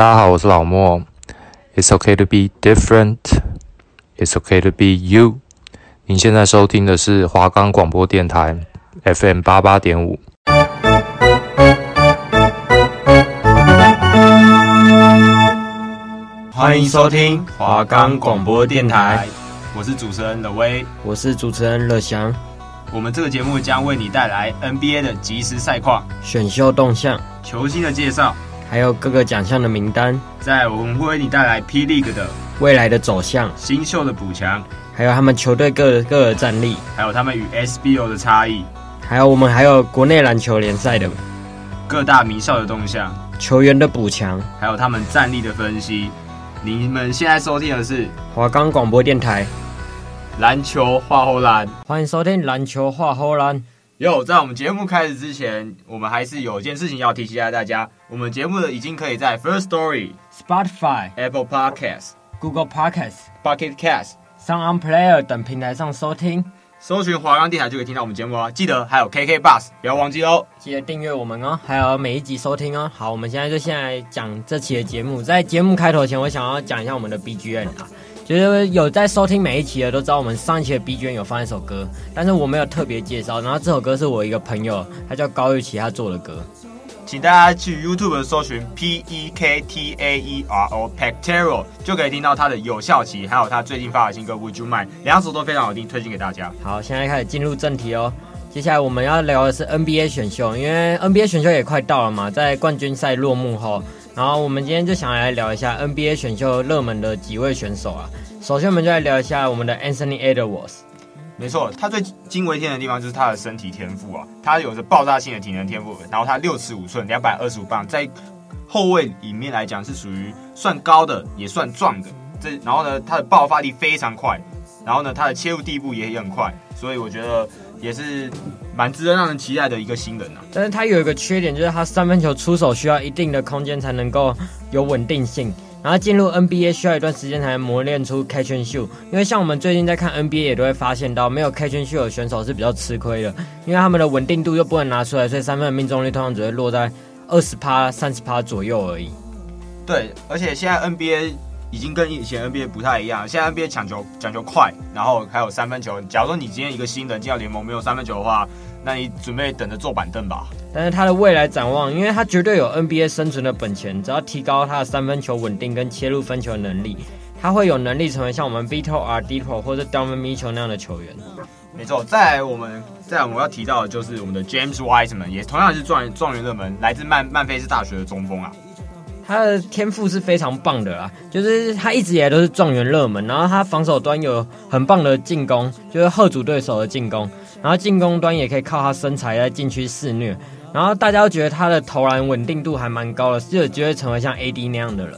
大家好，我是老莫。It's okay to be different. It's okay to be you. 您现在收听的是华冈广播电台 FM 八八点五。欢迎收听华冈广播电台，我是主持人乐威，我是主持人乐祥。我们这个节目将为你带来 NBA 的即时赛况、选秀动向、球星的介绍，还有各个奖项的名单。在我们会为你带来 P League 的未来的走向、新秀的补强，还有他们球队各各的战力，还有他们与 SBO 的差异，还有我们还有国内篮球联赛的各大名校的动向、球员的补强，还有他们战力的分析。你们现在收听的是华冈广播电台。篮球画后篮，欢迎收听篮球画后篮。哟，在我们节目开始之前，我们还是有一件事情要提醒一下大家，我们节目的已经可以在 First Story、Spotify、Apple Podcasts、Google Podcasts、Pocket Casts、Sound On Player 等平台上收听。搜寻华冈电台就可以听到我们节目啊，记得还有 KK Bus，不要忘记哦，记得订阅我们哦，还有每一集收听哦。好，我们现在就先来讲这期的节目。在节目开头前，我想要讲一下我们的 BGM 啊，就是有在收听每一期的都知道，我们上一期的 BGM 有放一首歌，但是我没有特别介绍。然后这首歌是我一个朋友，他叫高玉琪，他做的歌。请大家去 YouTube 搜寻 P E K T A E R O Pectoral 就可以听到他的有效期，还有他最近发的新歌 Would You Mind，两首都非常好听，推荐给大家。好，现在开始进入正题哦。接下来我们要聊的是 NBA 选秀，因为 NBA 选秀也快到了嘛，在冠军赛落幕后，然后我们今天就想来聊一下 NBA 选秀热门的几位选手啊。首先，我们就来聊一下我们的 Anthony Edwards。没错，他最惊为天的地方就是他的身体天赋啊，他有着爆炸性的体能天赋，然后他六尺五寸，两百二十五磅，在后卫里面来讲是属于算高的，也算壮的。这然后呢，他的爆发力非常快，然后呢，他的切入地步也很快，所以我觉得也是蛮值得让人期待的一个新人啊。但是他有一个缺点，就是他三分球出手需要一定的空间才能够有稳定性。然后进入 NBA 需要一段时间才能磨练出 catch and shoot，因为像我们最近在看 NBA 也都会发现到，没有 catch and shoot 的选手是比较吃亏的，因为他们的稳定度又不能拿出来，所以三分的命中率通常只会落在二十趴、三十趴左右而已。对，而且现在 NBA 已经跟以前 NBA 不太一样，现在 NBA 抢球讲究快，然后还有三分球。假如说你今天一个新人进到联盟没有三分球的话，那你准备等着坐板凳吧。但是他的未来展望，因为他绝对有 NBA 生存的本钱，只要提高他的三分球稳定跟切入分球能力，他会有能力成为像我们 Victor Oladipo 或者 Donovan Mitchell 那样的球员。没错，再来我们再来我们要提到的就是我们的 James Wiseman，也同样是状元状元热门，来自曼曼菲斯大学的中锋啊。他的天赋是非常棒的啦，就是他一直以来都是状元热门，然后他防守端有很棒的进攻，就是吓阻对手的进攻，然后进攻端也可以靠他身材在禁区肆虐。然后大家都觉得他的投篮稳定度还蛮高的，就有机会成为像 AD 那样的人。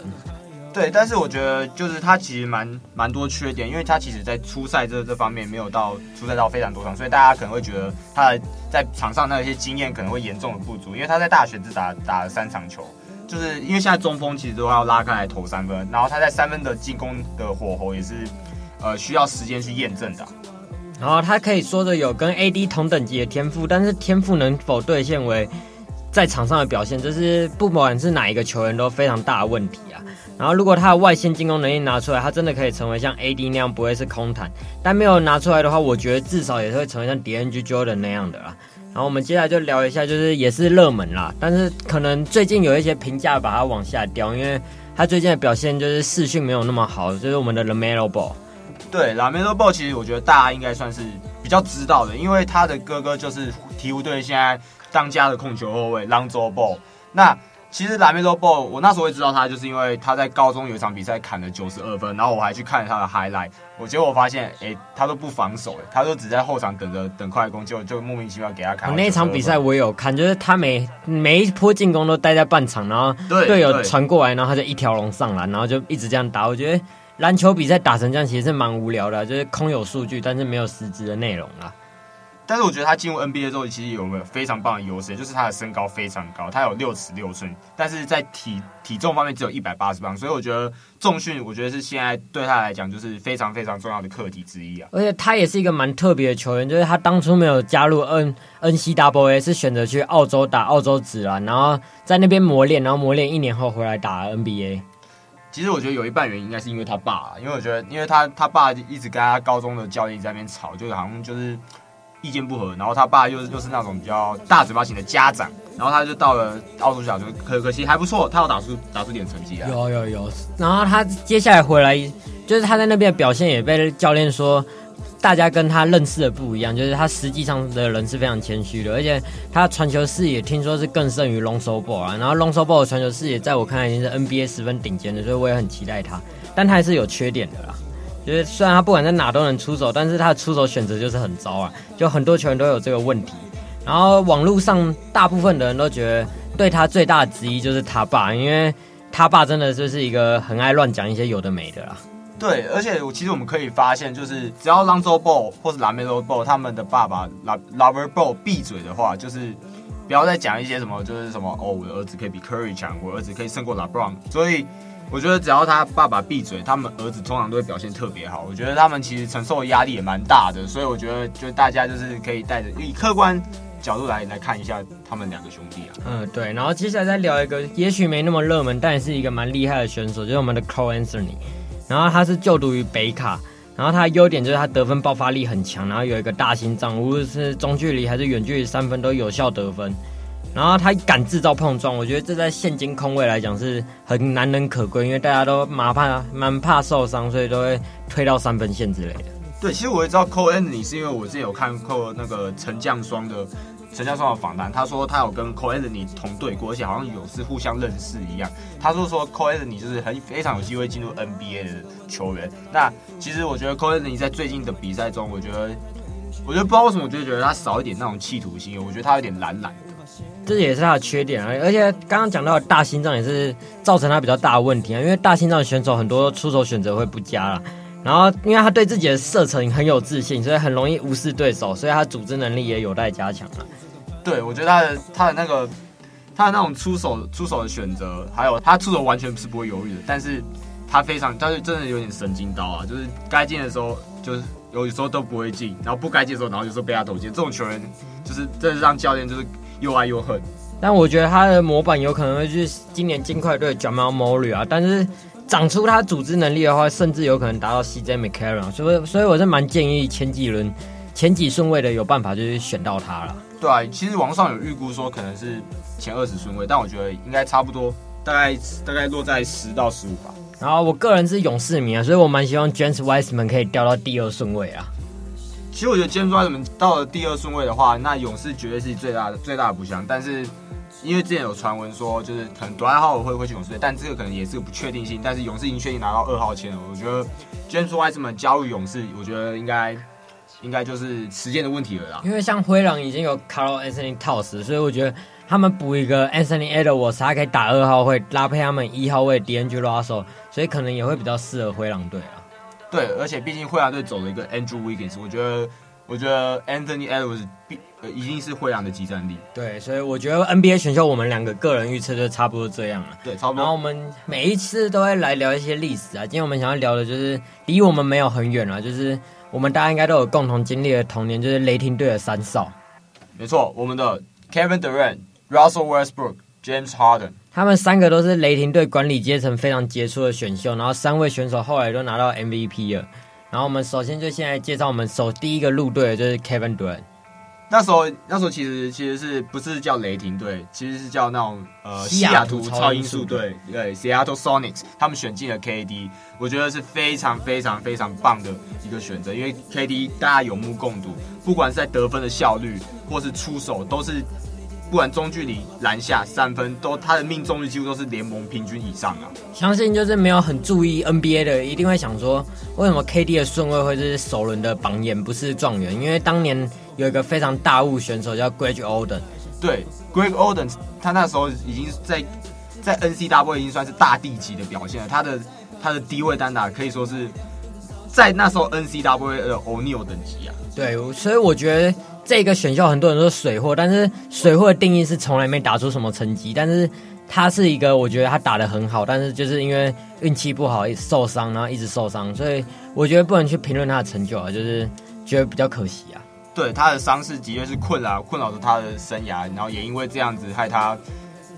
对，但是我觉得就是他其实蛮蛮多缺点，因为他其实在初赛这这方面没有到出赛到非常多场，所以大家可能会觉得他在场上那些经验可能会严重的不足，因为他在大学只打打了三场球，就是因为现在中锋其实都要拉开来投三分，然后他在三分的进攻的火候也是呃需要时间去验证的。然后他可以说的有跟 AD 同等级的天赋，但是天赋能否兑现为在场上的表现，这是不管是哪一个球员都非常大的问题啊。然后如果他的外线进攻能力拿出来，他真的可以成为像 AD 那样不会是空谈。但没有拿出来的话，我觉得至少也是会成为像 D N G Jordan 那样的啦。然后我们接下来就聊一下，就是也是热门啦，但是可能最近有一些评价把它往下掉，因为他最近的表现就是视讯没有那么好，就是我们的 LaMelo Ball。对，LaMelo Ball 其实我觉得大家应该算是比较知道的，因为他的哥哥就是鹈鹕队现在当家的控球后卫 Lonzo Ball。那其实 LaMelo Ball 我那时候会知道他，就是因为他在高中有一场比赛砍了九十二分，然后我还去看他的 highlight。我结果我发现，哎，他都不防守，哎，他都只在后场等着等快攻，就就莫名其妙给他砍。那一场比赛我有看，就是他每每一波进攻都待在半场，然后队友传过来，然后他就一条龙上篮，然后就一直这样打。我觉得。篮球比赛打成这样，其实是蛮无聊的，就是空有数据，但是没有实质的内容啦。但是我觉得他进入 NBA 之后，其实有没有非常棒的优势，就是他的身高非常高，他有六尺六寸，但是在体体重方面只有一百八十磅，所以我觉得重训，我觉得是现在对他来讲就是非常非常重要的课题之一啊。而且他也是一个蛮特别的球员，就是他当初没有加入 N N C W A，是选择去澳洲打澳洲职篮，然后在那边磨练，然后磨练一年后回来打 NBA。其实我觉得有一半原因应该是因为他爸，因为我觉得，因为他他爸一直跟他高中的教练在那边吵，就是好像就是意见不合，然后他爸又又是那种比较大嘴巴型的家长，然后他就到了澳洲小学，可可惜还不错，他有打出打出点成绩啊。有有有，然后他接下来回来，就是他在那边的表现也被教练说。大家跟他认识的不一样，就是他实际上的人是非常谦虚的，而且他传球视野听说是更胜于 Lonzo b o 啊。然后 Lonzo b o 的传球视野在我看来已经是 NBA 十分顶尖的，所以我也很期待他。但他还是有缺点的啦，就是虽然他不管在哪都能出手，但是他的出手选择就是很糟啊，就很多球员都有这个问题。然后网络上大部分的人都觉得对他最大的质疑就是他爸，因为他爸真的就是一个很爱乱讲一些有的没的啦。对，而且我其实我们可以发现，就是只要 Lonzo Ball 或是 LaMelo Ball 他们的爸爸 LeVar Ball 闭嘴的话，就是不要再讲一些什么，就是什么哦，我的儿子可以比 Curry 强，我儿子可以胜过 LeBron。所以我觉得只要他爸爸闭嘴，他们儿子通常都会表现特别好。我觉得他们其实承受的压力也蛮大的，所以我觉得就大家就是可以带着以客观角度来来看一下他们两个兄弟啊。嗯，对。然后接下来再聊一个，也许没那么热门，但也是一个蛮厉害的选手，就是我们的 Cole Anthony。然后他是就读于北卡，然后他的优点就是他得分爆发力很强，然后有一个大心脏，无论是中距离还是远距离三分都有效得分。然后他敢制造碰撞，我觉得这在现今空位来讲是很难能可贵，因为大家都蛮怕蛮怕受伤，所以都会推到三分线之类的。对，其实我也知道 coen 是因为我之前有看过那个陈将双的。陈家双的访谈，他说他有跟 coen 同队过，而且好像有是互相认识一样。他说说 coen 就是很非常有机会进入 NBA 的球员。那其实我觉得 coen 在最近的比赛中，我觉得我觉得不知道为什么，我就觉得他少一点那种企图心，我觉得他有点懒懒的，这也是他的缺点啊。而且刚刚讲到的大心脏也是造成他比较大的问题啊，因为大心脏选手很多出手选择会不佳了。然后因为他对自己的射程很有自信，所以很容易无视对手，所以他组织能力也有待加强啊。对，我觉得他的他的那个他的那种出手出手的选择，还有他出手完全是不会犹豫的，但是他非常，但是真的有点神经刀啊，就是该进的时候就是有时候都不会进，然后不该进的时候，然后有时候被他投进，这种球员就是真的让教练就是又爱又恨。但我觉得他的模板有可能会是今年金块队 Jamal Murray 啊，但是长出他组织能力的话，甚至有可能达到 CJ McCollum，所以所以我是蛮建议前几轮前几顺位的有办法就是选到他了。对啊，其实网上有预估说可能是前二十顺位，但我觉得应该差不多，大概大概落在十到十五吧。然后我个人是勇士迷啊，所以我蛮希望 James Wiseman 可以掉到第二顺位啊。其实我觉得 James Wiseman 到了第二顺位的话，那勇士绝对是最大的最大的补强。但是因为之前有传闻说，就是可能 dwight howard 会会去勇士队，但这个可能也是个不确定性。但是勇士已经确定拿到二号签了，我觉得 James Wiseman 加入勇士，我觉得应该。应该就是时间的问题了啦。因为像灰狼已经有 Karl-Anthony t o w s 所以我觉得他们补一个 Anthony Edwards，他可以打二号位，搭配他们一号位 D'Angelo Russell，所以可能也会比较适合灰狼队啊。对，而且毕竟灰狼队走了一个 Andrew Wiggins，我觉得我觉得 Anthony Edwards 必呃已经是灰狼的集战力。对，所以我觉得 NBA 选秀我们两个个人预测就差不多这样了。对，差不多。然后我们每一次都会来聊一些历史啊，今天我们想要聊的就是离我们没有很远了，就是。我们大家应该都有共同经历的童年，就是雷霆队的三少。没错，我们的 Kevin Durant、Russell Westbrook、James Harden，他们三个都是雷霆队管理阶层非常杰出的选秀，然后三位选手后来都拿到 MVP 了。然后我们首先就现在介绍我们首第一个入队的就是 Kevin Durant。那时候，那时候其实其实是不是叫雷霆队，其实是叫那种呃西雅图超音速队，对，Seattle Sonics，他们选进了 KD，我觉得是非常非常非常棒的一个选择，因为 KD 大家有目共睹，不管是在得分的效率或是出手，都是。不管中距离、篮下、三分，都他的命中率几乎都是联盟平均以上啊！相信就是没有很注意 NBA 的，一定会想说，为什么 KD 的顺位会是首轮的榜眼，不是状元？因为当年有一个非常大物选手叫 Greg Oden，对，Greg Oden，他那时候已经在在 NCAA 已经算是大地级的表现了，他的他的低位单打可以说是在那时候 NCAA 的 O'Neal 等级啊。对，所以我觉得这个选秀很多人说水货，但是水货的定义是从来没打出什么成绩，但是他是一个我觉得他打的很好，但是就是因为运气不好，受伤，然后一直受伤，所以我觉得不能去评论他的成就啊，就是觉得比较可惜啊。对，他的伤势的确是困扰困扰着他的生涯，然后也因为这样子害他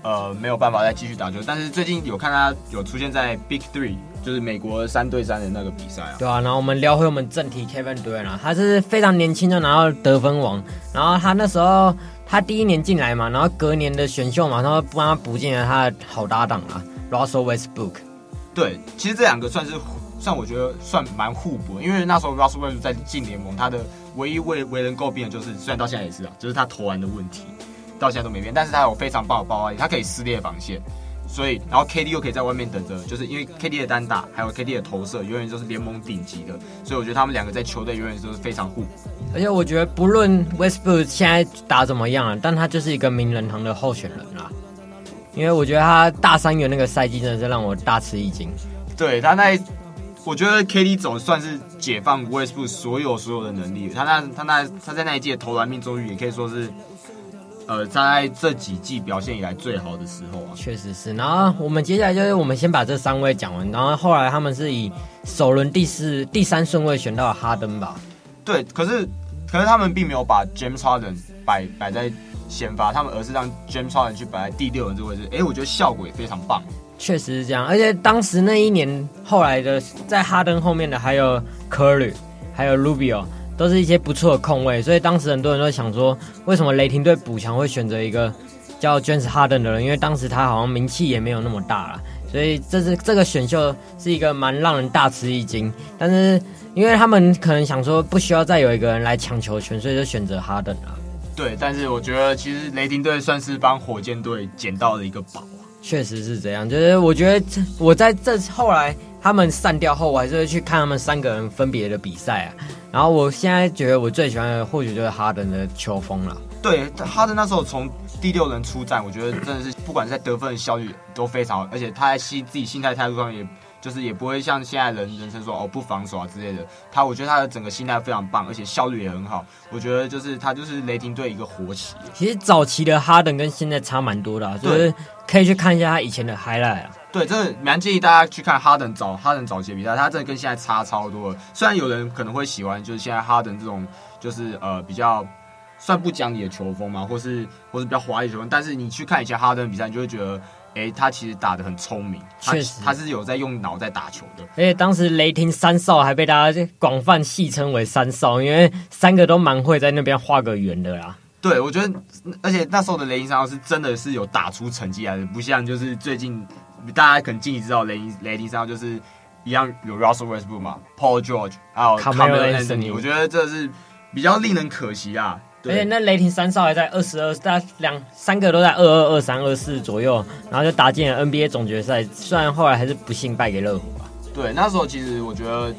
呃没有办法再继续打球。但是最近有看他有出现在 Big Three，就是美国三对三的那个比赛啊。对啊，然后我们聊回我们正题，Kevin Durant 啊，他是非常年轻就拿到得分王，然后他那时候他第一年进来嘛，然后隔年的选秀马上帮他补进了他的好搭档啊，Russell Westbrook。对，其实这两个算是。算我觉得算蛮互补，因为那时候 Russell Westbrook 在进联盟，他的唯一为为人诟病的就是，虽然到现在也是啊，就是他投篮的问题，到现在都没变。但是他有非常棒的爆发力，他可以撕裂防线，所以然后 KD 又可以在外面等着，就是因为 KD 的单打还有 KD 的投射，永远都是联盟顶级的，所以我觉得他们两个在球队永远都是非常互补。而且我觉得不论 Westbrook 现在打怎么样了，但他就是一个名人堂的候选人啊，因为我觉得他大三元那个赛季真的是让我大吃一惊。对他那。我觉得 KD 总算是解放 Westbrook 所有所有的能力。他那他那他在那一届投篮命中率也可以说是，呃，在这几季表现以来最好的时候啊。确实是。然后我们接下来就是我们先把这三位讲完，然后后来他们是以首轮第四、第三顺位选到了哈登吧？对，可是可是他们并没有把 James Harden 摆摆在先发，他们而是让 James Harden 去摆在第六轮这个位置。哎，我觉得效果也非常棒。确实是这样，而且当时那一年后来的在哈登后面的还有 Curry，还有 Rubio，都是一些不错的控卫，所以当时很多人都想说，为什么雷霆队补强会选择一个叫 James Harden 的人？因为当时他好像名气也没有那么大了，所以这是这个选秀是一个蛮让人大吃一惊。但是因为他们可能想说不需要再有一个人来抢球权，所以就选择 Harden 了。对，但是我觉得其实雷霆队算是帮火箭队捡到了一个宝。确实是这样，就是我觉得我在这后来他们散掉后，我还是会去看他们三个人分别的比赛啊。然后我现在觉得我最喜欢的或许就是哈登的球风了。对，哈登那时候从第六轮出战，我觉得真的是不管在得分效率都非常好，而且他在心自己心态态度上也。就是也不会像现在人人称说哦不防守啊之类的，他我觉得他的整个心态非常棒，而且效率也很好。我觉得就是他就是雷霆队一个活棋。其实早期的哈登跟现在差蛮多的，啊，就是可以去看一下他以前的 highlight 啊。对，真的蛮建议大家去看哈登早哈登早期的比赛，他真的跟现在差超多了。虽然有人可能会喜欢就是现在哈登这种就是呃比较算不讲理的球风嘛，或是或是比较华丽球风，但是你去看以前哈登比赛，你就会觉得。哎，他其实打的很聪明，确实他是有在用脑在打球的。而且当时雷霆三少还被大家广泛戏称为三少，因为三个都蛮会在那边画个圆的啦。对，我觉得，而且那时候的雷霆三少是真的是有打出成绩来的，不像就是最近大家可能近期知道雷霆雷霆三少就是一样有 Russell Westbrook 嘛，Paul George 还有 Carmelo Anthony，我觉得这是比较令人可惜啊。而且那雷霆三少还在二十二，大两三个都在二二二三二四左右，然后就打进了 NBA 总决赛。虽然后来还是不幸败给热火吧。对，那时候其实我觉得，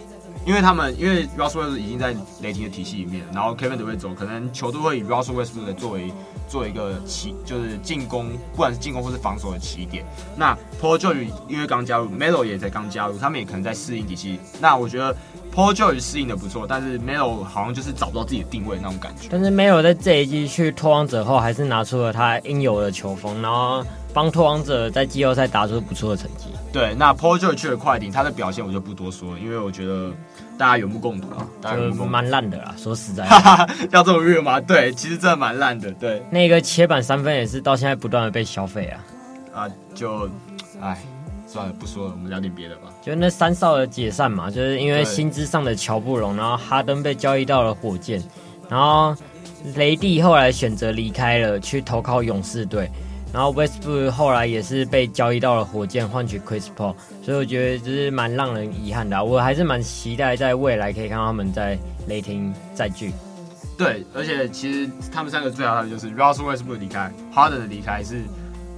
因为他们因为 Russell Westbrook 已经在雷霆的体系里面，然后 Kevin 都会走，可能球队会以 Russell Westbrook 作为做一个起，就是进攻，不管是进攻或是防守的起点。那 Paul George 因为刚加入，Melo 也在刚加入，他们也可能在适应体系。那我觉得。Paul George 适应的不错，但是 Melo 好像就是找不到自己的定位那种感觉。但是 Melo 在这一季去拖王者后，还是拿出了他应有的球风，然后帮拓荒者在季后赛打出不错的成绩。对，那 George 去了快艇，他的表现我就不多说了，因为我觉得大家有目共睹啊，大家蛮烂的啦。说实在的，要这么热吗？对，其实真的蛮烂的。对，那个切板三分也是到现在不断的被消费啊。啊，就，哎。算了，不说了，我们聊点别的吧。就那三少的解散嘛，就是因为薪资上的乔不拢，然后哈登被交易到了火箭，然后雷帝后来选择离开了，去投靠勇士队，然后 Westbrook 后来也是被交易到了火箭，换取 Chris Paul，所以我觉得就是蛮让人遗憾的啊。我还是蛮期待在未来可以看到他们在雷霆再聚。对，而且其实他们三个最好的就是 Russell Westbrook 离开，哈登的离开是。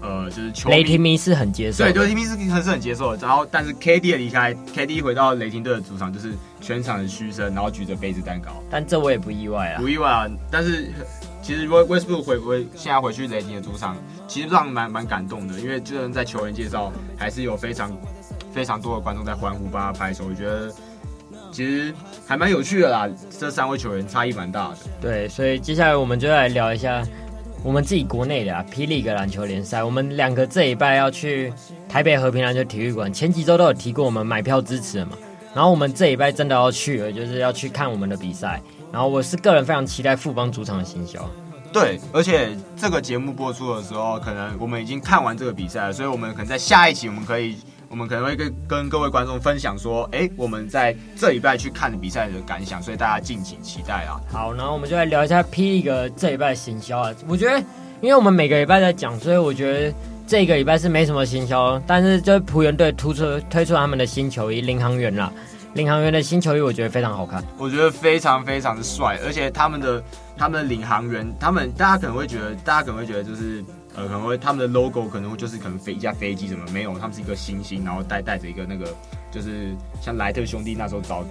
呃，就是球雷霆迷是很接受，对，雷霆迷是很是很接受的。然后，但是 KD 的离开，KD 回到雷霆队的主场，就是全场的嘘声，然后举着杯子蛋糕。但这我也不意外啊，不意外啊。但是其实 w e s t b o o k 回回现在回去雷霆的主场，其实让蛮蛮感动的，因为就算在球员介绍，还是有非常非常多的观众在欢呼，帮他拍手。我觉得其实还蛮有趣的啦。这三位球员差异蛮大的。对，所以接下来我们就来聊一下我们自己国内的啊，P. League 篮球联赛。我们两个这一拜要去台北和平篮球体育馆，前几周都有提过我们买票支持的嘛。然后我们这一拜真的要去了，就是要去看我们的比赛。然后我是个人非常期待富邦主场的行销。对，而且这个节目播出的时候，可能我们已经看完这个比赛了，所以我们可能在下一期我们可以。我们可能会跟跟各位观众分享说，哎，我们在这礼拜去看的比赛的感想，所以大家敬请期待啊。好，然后我们就来聊一下 P. League 这礼拜的行销啊。我觉得，因为我们每个礼拜在讲，所以我觉得这个礼拜是没什么行销，但是就是璞园队突出推出他们的新球衣领航员啦。领航员的新球衣我觉得非常好看，我觉得非常非常的帅，而且他们的他们的领航员，他们大家可能会觉得，大家可能会觉得就是。呃，可能会他们的 logo 可能会就是可能飞一架飞机什么没有，他们是一个星星，然后带带着一个那个就是像莱特兄弟那时候早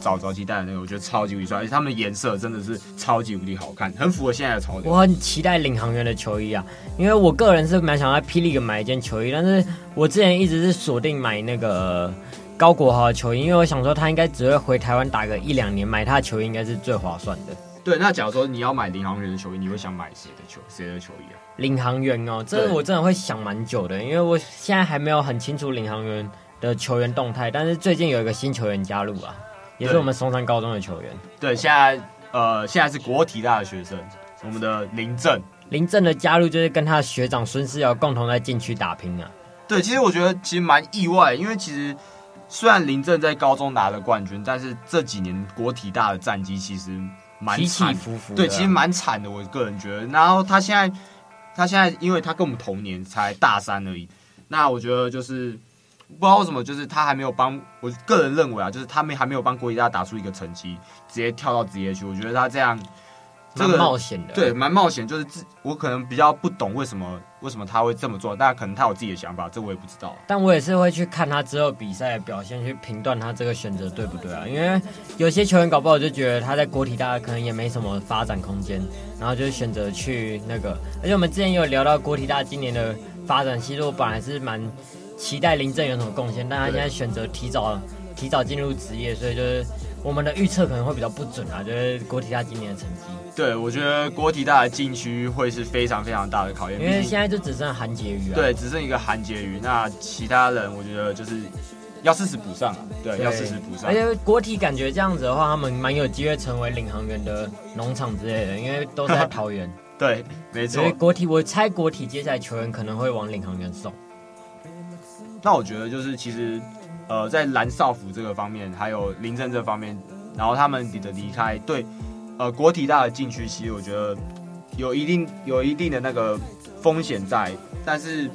早早期带的那个，我觉得超级无敌帅，而且他们的颜色真的是超级无敌好看，很符合现在的潮流。我很期待领航员的球衣啊，因为我个人是蛮想在霹雳买一件球衣，但是我之前一直是锁定买那个高国豪的球衣，因为我想说他应该只会回台湾打个一两年，买他的球衣应该是最划算的。对，那假如说你要买领航员的球衣，你会想买谁的球谁的球衣啊？领航员哦，这个我真的会想蛮久的，因为我现在还没有很清楚领航员的球员动态。但是最近有一个新球员加入啊，也是我们松山高中的球员。对，现在呃，现在是国体大的学生，我们的林正。林正的加入就是跟他的学长孙思尧共同在禁区打拼啊。对，其实我觉得其实蛮意外，因为其实虽然林正在高中拿了冠军，但是这几年国体大的战绩其实。蛮起起伏伏，对，其实蛮惨的，我个人觉得。然后他现在，他现在，因为他跟我们同年，才大三而已。那我觉得就是不知道为什么，就是他还没有帮，我个人认为啊，就是他们还没有帮国体大打出一个成绩，直接跳到职业去。我觉得他这样。这个冒险的，对，蛮冒险。就是自我可能比较不懂为什么为什么他会这么做，但可能他有自己的想法，这我也不知道。但我也是会去看他之后比赛的表现，去评断他这个选择对不对啊？因为有些球员搞不好就觉得他在国体大可能也没什么发展空间，然后就选择去那个。而且我们之前有聊到国体大今年的发展，其实我本来是蛮期待林正有什么贡献，但他现在选择提早提早进入职业，所以就是。我们的预测可能会比较不准啊，就是国体大今年的成绩。对，我觉得国体大的禁区会是非常非常大的考验，因为现在就只剩韩婕妤啊。对，只剩一个韩婕妤，那其他人我觉得就是要适时补上啊。对，对要适时补上。而且国体感觉这样子的话，他们蛮有机会成为领航员的农场之类的，因为都是在桃园。对，没错。所以国体，我猜国体接下来球员可能会往领航员送。那我觉得就是其实。呃，在蓝少辅这个方面，还有林正这方面，然后他们的离开，对，呃，国体大的禁区，其实我觉得有一定有一定的那个风险在，但是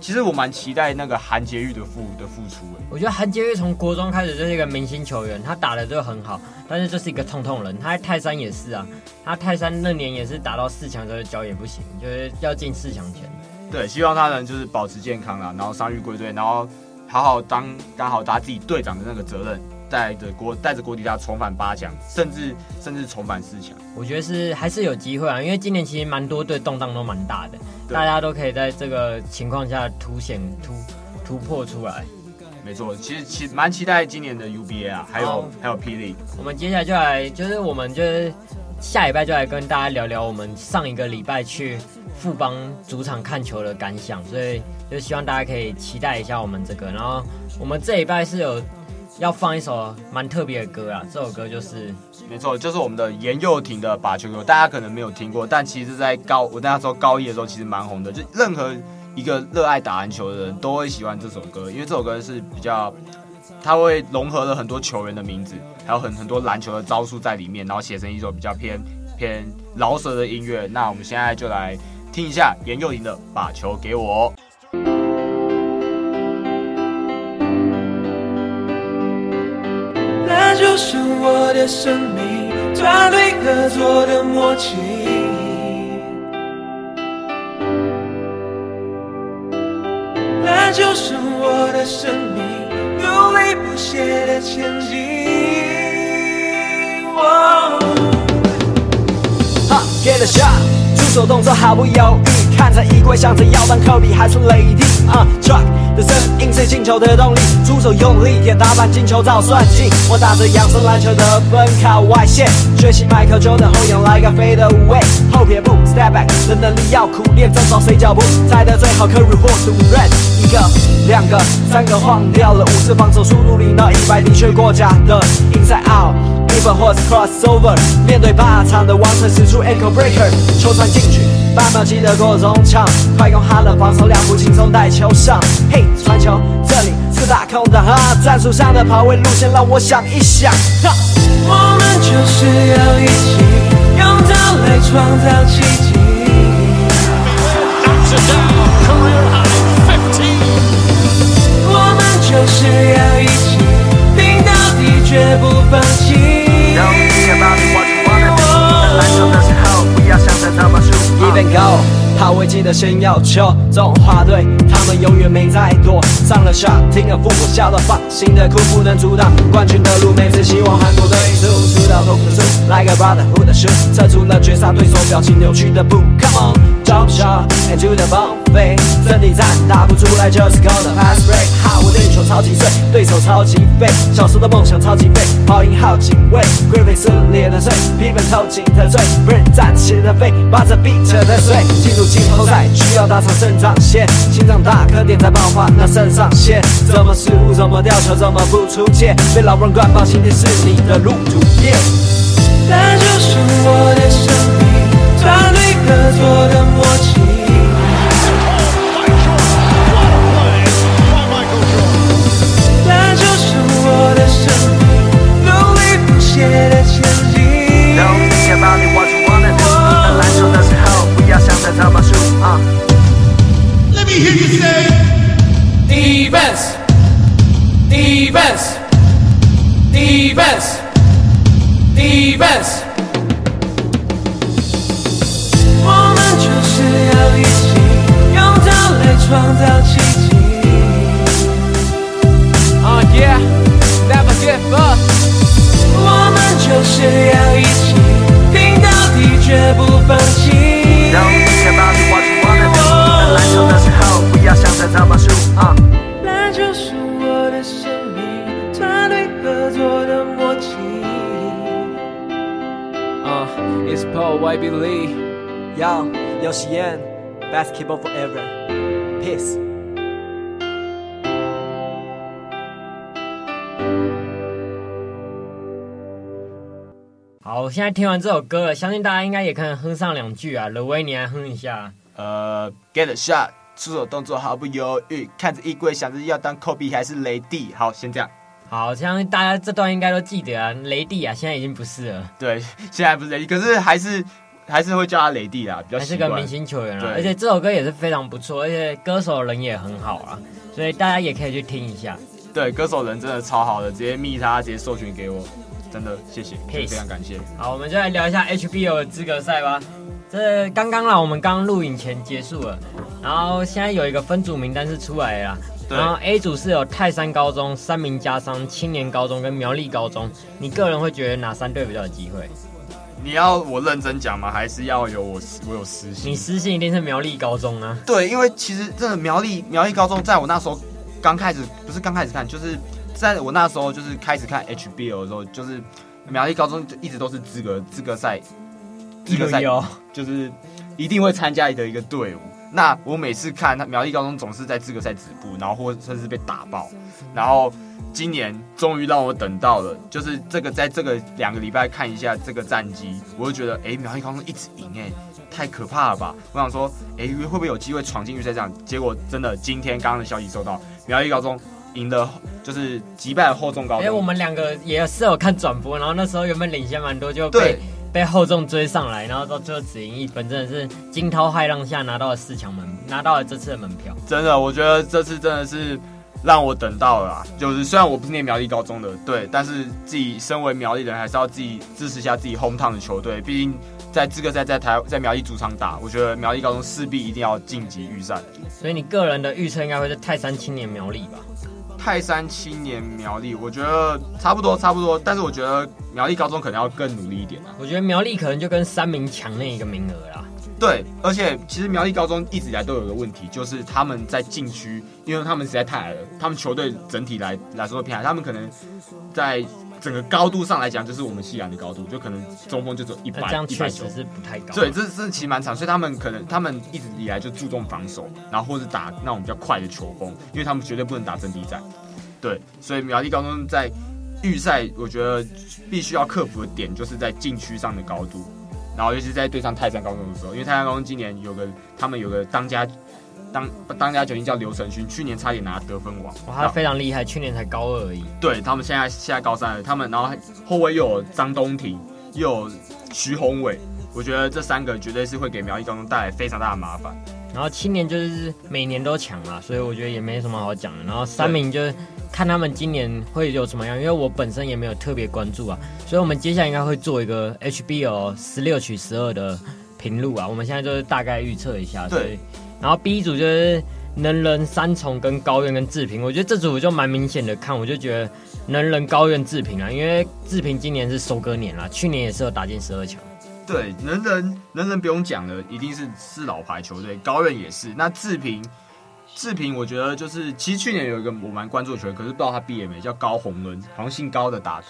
其实我蛮期待那个韩杰玉的付的付出。我觉得韩杰玉从国中开始就是一个明星球员，他打的就很好，但是就是一个痛痛人。他在泰山也是啊，他泰山那年也是打到四强的时候脚也不行，就是要进四强前。对，希望他能就是保持健康啦，然后伤愈归队，然后。好好当刚好打自己队长的那个责任，带着国带着国体大重返八强，甚至甚至重返四强。我觉得是还是有机会啊，因为今年其实蛮多队动荡都蛮大的，大家都可以在这个情况下凸显突突破出来。没错，其实其实蛮期待今年的 UBA 啊，还有、oh, 还有 P. League。我们接下来就来，就是我们就是下礼拜就来跟大家聊聊我们上一个礼拜去富邦主场看球的感想，所以就希望大家可以期待一下我们这个。然后我们这礼拜是有要放一首蛮特别的歌啊，这首歌就是没错，就是我们的严佑廷的《把球给我》，大家可能没有听过，但其实，在高我那时候高一的时候，其实蛮红的。就任何一个热爱打篮球的人都会喜欢这首歌，因为这首歌是比较，它会融合了很多球员的名字，还有很很多篮球的招数在里面，然后写成一首比较偏偏饶舌的音乐。那我们现在就来。听一下严幼廷的《把球给我》，那就是我的生命，团队合作的默契。那就是我的生命，努力不懈的前进。哈，给了下。手动作毫不犹豫，看着衣柜想着要当科比还是雷迪。啊、uh,，truck 的声音是进球的动力，出手用力点打板进球早算进。我打着养生篮球的分靠外线，学习迈克乔丹后仰来个 fade away，后撇步 step back 的能力要苦练，正手谁脚步踩得最好，科瑞或杜兰。一个、两个、三个晃掉了，五次防守速度零到一百的确过假的 inside out。或是 crossover，面对霸场的王城使出 ankle breaker，球传进去，八秒记得过中场，快攻哈登防守两步轻松带球上，嘿，传球这里是打空的哈，战术上的跑位路线让我想一想，哈，我们就是要一起用它来创造奇迹。我们就是要一起拼到底，绝不放弃。会记得先要求。中华队他们永远没在躲。上了场听了父母笑的话，新的哭，不能阻挡冠军的路。每次希望韩国队输，输到痛的输。Like a brotherhood 的 shoot，测出了绝杀对手表情扭曲的不。Come on on，jump shot into the bomb。飞，阵地战打不出来就是 call the pass break。哈，我对球超级碎，对手超级废。小时候的梦想超级废，跑赢好几位。Griffey 撕裂的碎，皮粉透进的醉。不忍站起的飞，把这 beat 扯的碎。进入季后赛需要打上肾上腺，心脏大颗点在爆发，那肾上腺怎么失误怎么掉球怎么不出界？被老人灌爆，今天是你的路途。Yeah，那就是我的生命，合作的默契。好，我现在听完这首歌了，相信大家应该也可以哼上两句啊。刘威，你来哼一下。呃、uh,，Get a shot，出手动作毫不犹豫，看着衣柜想着要当科比还是雷帝。好，先这样。好，相信大家这段应该都记得啊。雷帝啊，现在已经不是了。对，现在不是雷帝，可是还是。还是会叫他雷帝啦，比较。还是个明星球员啦，而且这首歌也是非常不错，而且歌手人也很好啊，所以大家也可以去听一下。对，歌手人真的超好的，直接密他，直接授权给我，真的谢谢，非常感谢。好，我们就来聊一下 HBO 的资格赛吧。这刚刚啦，我们刚录影前结束了，然后现在有一个分组名单是出来了啦。然后 A 组是有泰山高中、三民家商、青年高中跟苗栗高中，你个人会觉得哪三队比较有机会？你要我认真讲吗？还是要有我我有私心？你私心一定是苗栗高中啊。对，因为其实真的苗栗苗栗高中，在我那时候刚开始，不是刚开始看，就是在我那时候就是开始看 HBO 的时候，就是苗栗高中就一直都是资格资格赛，资格赛就是一定会参加的一个队伍。那我每次看他苗栗高中总是在资格赛止步，然后或甚至被打爆，然后。今年终于让我等到了，就是这个在这个两个礼拜看一下这个战绩，我就觉得，哎，苗栗高中一直赢，哎，太可怕了吧！我想说，哎，会不会有机会闯进预赛这样？结果真的，今天刚刚的消息收到，苗栗高中赢的，就是击败了厚重高中。哎，我们两个也是有看转播，然后那时候原本领先蛮多，就被被厚重追上来，然后到最后只赢一分，真的是惊涛骇浪下拿到了四强门，拿到了这次的门票。真的，我觉得这次真的是。让我等到了啦，就是虽然我不是念苗栗高中的，对，但是自己身为苗栗人，还是要自己支持一下自己 hometown 的球队。毕竟在资格赛在台在苗栗主场打，我觉得苗栗高中势必一定要晋级预赛。所以你个人的预测应该会是泰山青年苗栗吧？泰山青年苗栗，我觉得差不多差不多，但是我觉得苗栗高中可能要更努力一点啊。我觉得苗栗可能就跟三名抢那一个名额啦。对，而且其实苗栗高中一直以来都有个问题，就是他们在禁区，因为他们实在太矮了，他们球队整体来来说偏矮，他们可能在整个高度上来讲，就是我们西洋的高度，就可能中锋就只有一百，一百九是不太高。对，这这其实蛮长，所以他们可能他们一直以来就注重防守，然后或是打那种比较快的球风，因为他们绝对不能打阵地战。对，所以苗栗高中在预赛，我觉得必须要克服的点就是在禁区上的高度。然后尤其是在对上泰山高中的时候，因为泰山高中今年有个他们有个当家当当家球星叫刘承勋，去年差点拿得分王，哇，他非常厉害，去年才高二而已。对他们现在现在高三了，他们然后后卫又有张东庭，又有徐宏伟，我觉得这三个绝对是会给苗栗高中带来非常大的麻烦。然后青年就是每年都抢啊，所以我觉得也没什么好讲的。然后三名就是。看他们今年会有什么样，因为我本身也没有特别关注啊，所以我们接下来应该会做一个 HBO 十六取十二的评录啊。我们现在就是大概预测一下，对。然后 B 组就是能人、三重跟高院跟志平，我觉得这组我就蛮明显的看，我就觉得能人、高院、志平啊，因为志平今年是收割年啦，去年也是有打进十二强。对，能人能人不用讲了，一定是是老牌球队，高院也是。那志平。志平，我觉得就是，其实去年有一个我蛮关注的球员，可是不知道他毕业没，叫高洪伦，好像姓高的打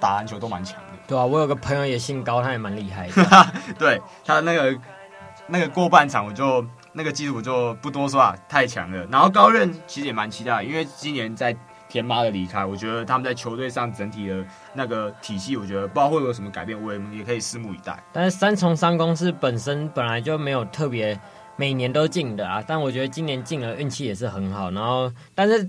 打篮球都蛮强的。对啊，我有个朋友也姓高，他也蛮厉害的。对，他的那个那个过半场，我就那个基础就不多说啊，太强了。然后高任其实也蛮期待，因为今年在田妈的离开，我觉得他们在球队上整体的那个体系，我觉得不知道会有什么改变，我们也可以拭目以待。但是三重三公是本身本来就没有特别。每年都进的啊，但我觉得今年进了运气也是很好。然后，但是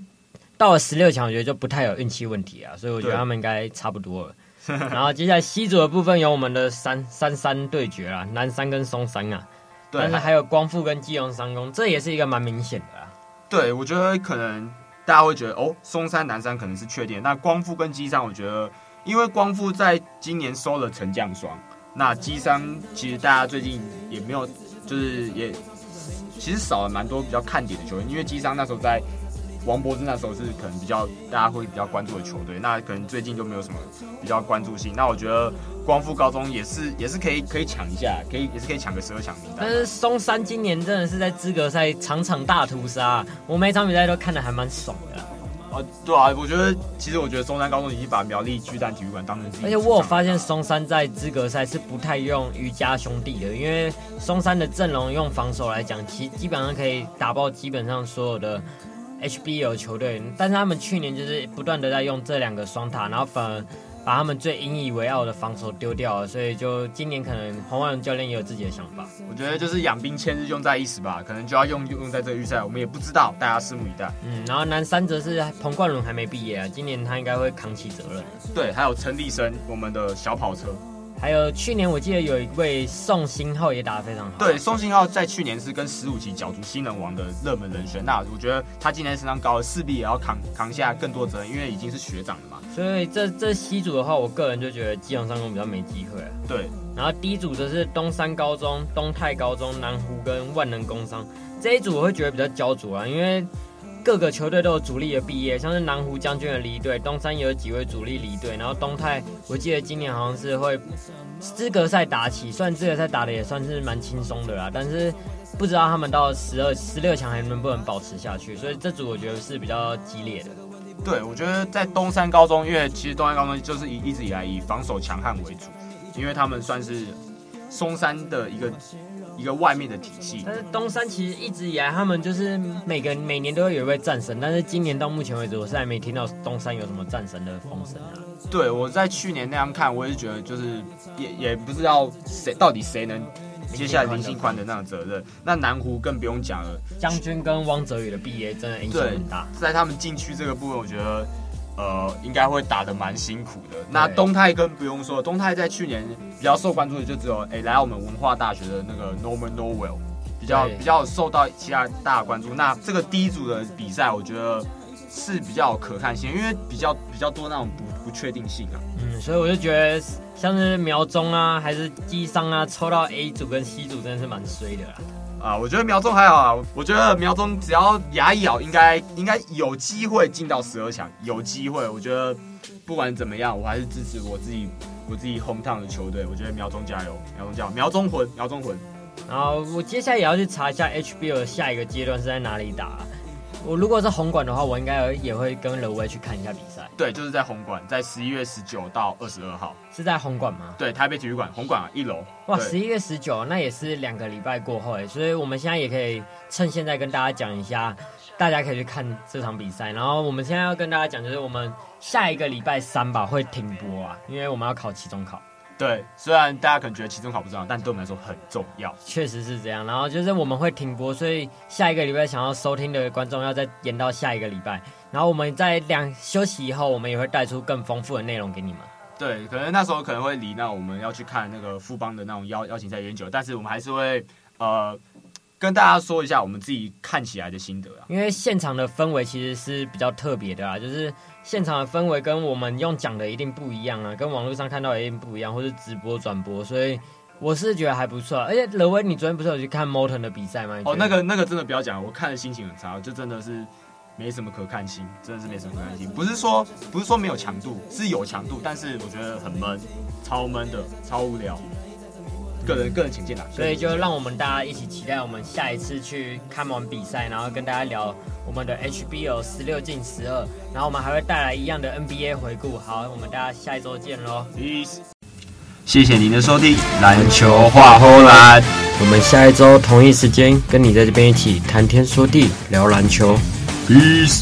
到了十六强，我觉得就不太有运气问题啊，所以我觉得他们应该差不多了。然后接下来西组的部分有我们的三三三对决啊，南山跟松山啊，对，但是还有光复跟基隆三公，这也是一个蛮明显的啊。对，我觉得可能大家会觉得哦，松山南山可能是确定，那光复跟基山，我觉得因为光复在今年收了沉降双，那基山其实大家最近也没有，就是也。其实少了蛮多比较看点的球员，因为基山那时候在王柏芝那时候是可能比较大家会比较关注的球队，那可能最近就没有什么比较关注性。那我觉得光复高中也是也是可以可以抢一下，可以也是可以抢个十二强名单。但是松山今年真的是在资格赛场场大屠杀，我每场比赛都看的还蛮爽的。啊，对啊，我觉得其实我觉得松山高中已经把苗栗巨蛋体育馆当成自己。而且我有发现松山在资格赛是不太用瑜伽兄弟的，因为松山的阵容用防守来讲，其基本上可以打爆基本上所有的 HBL 球队。但是他们去年就是不断的在用这两个双塔，然后反而。把他们最引以为傲的防守丢掉了，所以就今年可能黄万荣教练也有自己的想法。我觉得就是养兵千日，用在一时吧，可能就要用用在这个预赛，我们也不知道，大家拭目以待。嗯，然后南三则是彭冠伦还没毕业啊，今年他应该会扛起责任。对，还有陈立生，我们的小跑车。还有去年我记得有一位宋新浩也打得非常好。对，宋新浩在去年是跟十五级角逐新人王的热门人选。那我觉得他今年身上高，势必也要扛扛下更多责任，因为已经是学长了嘛。所以这这 C 组的话，我个人就觉得基隆上工比较没机会啊。对。然后第一组则是东山高中、东泰高中、南湖跟万能工商这一组，我会觉得比较焦灼啊，因为。各个球队都有主力的毕业，像是南湖将军的离队，东山也有几位主力离队，然后东泰，我记得今年好像是会资格赛打起，虽然资格赛打的也算是蛮轻松的啦，但是不知道他们到十二、十六强还能不能保持下去，所以这组我觉得是比较激烈的。对，我觉得在东山高中，因为其实东山高中就是以一直以来以防守强悍为主，因为他们算是松山的一个。一个外面的体系，但是东山其实一直以来，他们就是每个每年都会有一位战神，但是今年到目前为止，我是还没听到东山有什么战神的风声啊。对，我在去年那样看，我也是觉得就是也也不知道谁到底谁能接下来林信宽的那个责任。那南湖更不用讲了，将军跟汪泽宇的毕业真的影响很大。在他们禁区这个部分，我觉得。呃，应该会打得蛮辛苦的。那东泰更不用说，东泰在去年比较受关注的就只有哎、欸，来我们文化大学的那个 Norman Norwell，比较比较受到其他大的关注。那这个第一组的比赛，我觉得是比较有可看性，因为比较比较多那种不不确定性啊。嗯，所以我就觉得像是苗中啊，还是基商啊，抽到 A 组跟 C 组真的是蛮衰的啦。啊，我觉得苗中还好啊。我觉得苗中只要牙一咬，应该应该有机会进到十二强，有机会。我觉得不管怎么样，我还是支持我自己我自己红烫的球队。我觉得苗中加油，苗中加油，苗中魂，苗中魂。然后我接下来也要去查一下 HBL 的下一个阶段是在哪里打。我如果是红馆的话，我应该也会跟刘威去看一下比赛。对，就是在红馆，在十一月十九到二十二号，是在红馆吗？对，台北体育馆红馆啊，一楼。哇，十一月十九，那也是两个礼拜过后哎，所以我们现在也可以趁现在跟大家讲一下，大家可以去看这场比赛。然后我们现在要跟大家讲，就是我们下一个礼拜三吧会停播啊，因为我们要考期中考。对，虽然大家可能觉得期中考不重要，但对我们来说很重要。确实是这样。然后就是我们会停播，所以下一个礼拜想要收听的观众要再延到下一个礼拜。然后我们在两休息以后，我们也会带出更丰富的内容给你们。对，可能那时候可能会离那我们要去看那个富邦的那种邀邀请赛有点久，但是我们还是会呃。跟大家说一下我们自己看起来的心得啊，因为现场的氛围其实是比较特别的啊，就是现场的氛围跟我们用讲的一定不一样啊，跟网络上看到的一定不一样，或是直播转播，所以我是觉得还不错。而且乐威，你昨天不是有去看 Morton 的比赛吗？哦，那个那个真的不要讲，我看的心情很差，就真的是没什么可看性，真的是没什么可看性。不是说不是说没有强度，是有强度，但是我觉得很闷，超闷的，超无聊。个人个人请进来，所以就让我们大家一起期待我们下一次去看完比赛，然后跟大家聊我们的 HBO 十六进十二，然后我们还会带来一样的 NBA 回顾。好，我们大家下一周见喽，Peace！谢谢您的收听，篮球话后篮，我们下一周同一时间跟你在这边一起谈天说地聊篮球，Peace！